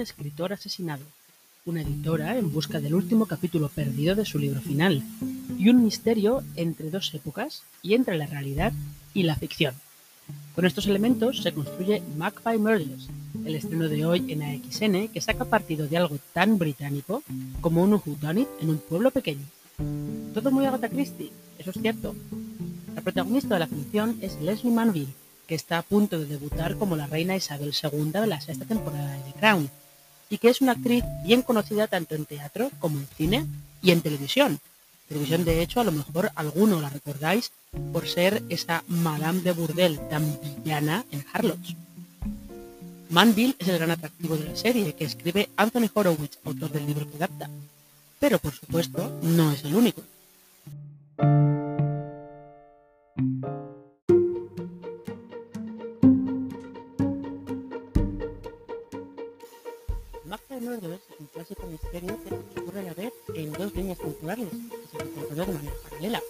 Un escritor asesinado, una editora en busca del último capítulo perdido de su libro final, y un misterio entre dos épocas y entre la realidad y la ficción. Con estos elementos se construye Magpie Murders, el estreno de hoy en AXN que saca partido de algo tan británico como un whodunit en un pueblo pequeño. Todo muy Agatha Christie, eso es cierto. La protagonista de la ficción es Leslie Manville, que está a punto de debutar como la reina Isabel II de la sexta temporada de The Crown, y que es una actriz bien conocida tanto en teatro como en cine y en televisión. Televisión, de hecho, a lo mejor alguno la recordáis por ser esa Madame de Burdel tan villana en Harlots. Manville es el gran atractivo de la serie que escribe Anthony Horowitz, autor del libro que adapta. Pero, por supuesto, no es el único. Murders es un clásico misterio que transcurre a la vez en dos líneas temporales que se desarrollan de manera paralela.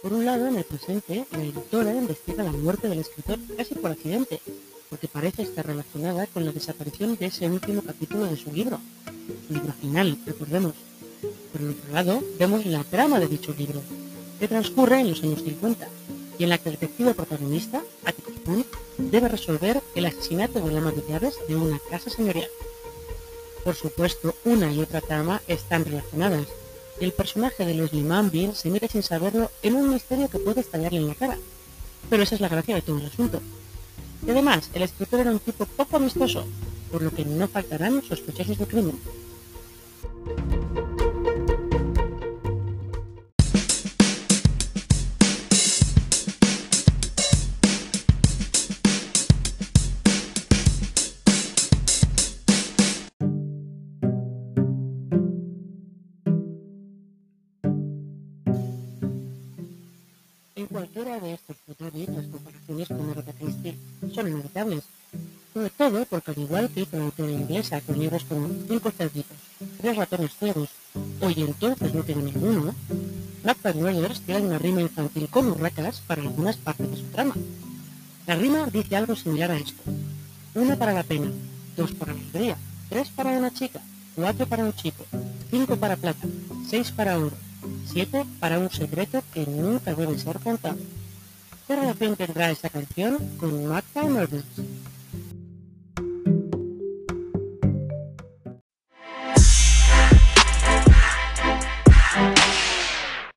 Por un lado, en el presente, la editora investiga la muerte del escritor casi por accidente, porque parece estar relacionada con la desaparición de ese último capítulo de su libro, su libro final, recordemos. Por el otro lado, vemos la trama de dicho libro, que transcurre en los años 50, y en la que el detective protagonista, Atticus debe resolver el asesinato de la ama de llaves de una casa señorial. Por supuesto, una y otra trama están relacionadas, y el personaje de Leslie Manville se mete sin saberlo en un misterio que puede estallarle en la cara. Pero esa es la gracia de todo el asunto. Y además, el escritor era un tipo poco amistoso, por lo que no faltarán sospechosos de crimen. En cualquiera de estos detalles, las comparaciones con Agatha Christie son inevitables, sobre todo porque al igual que con la autora inglesa con libros como Cinco cerditos, Tres ratones ciegos, o y entonces no tiene ninguno, Magpie Murders tiene una rima infantil con urracas para algunas partes de su trama. La rima dice algo similar a esto. Una para la pena, dos para la alegría, tres para una chica, cuatro para un chico, cinco para plata, seis para oro, 7 para un secreto que nunca debe ser contado. ¿Qué relación tendrá esta canción con Magpie Murders?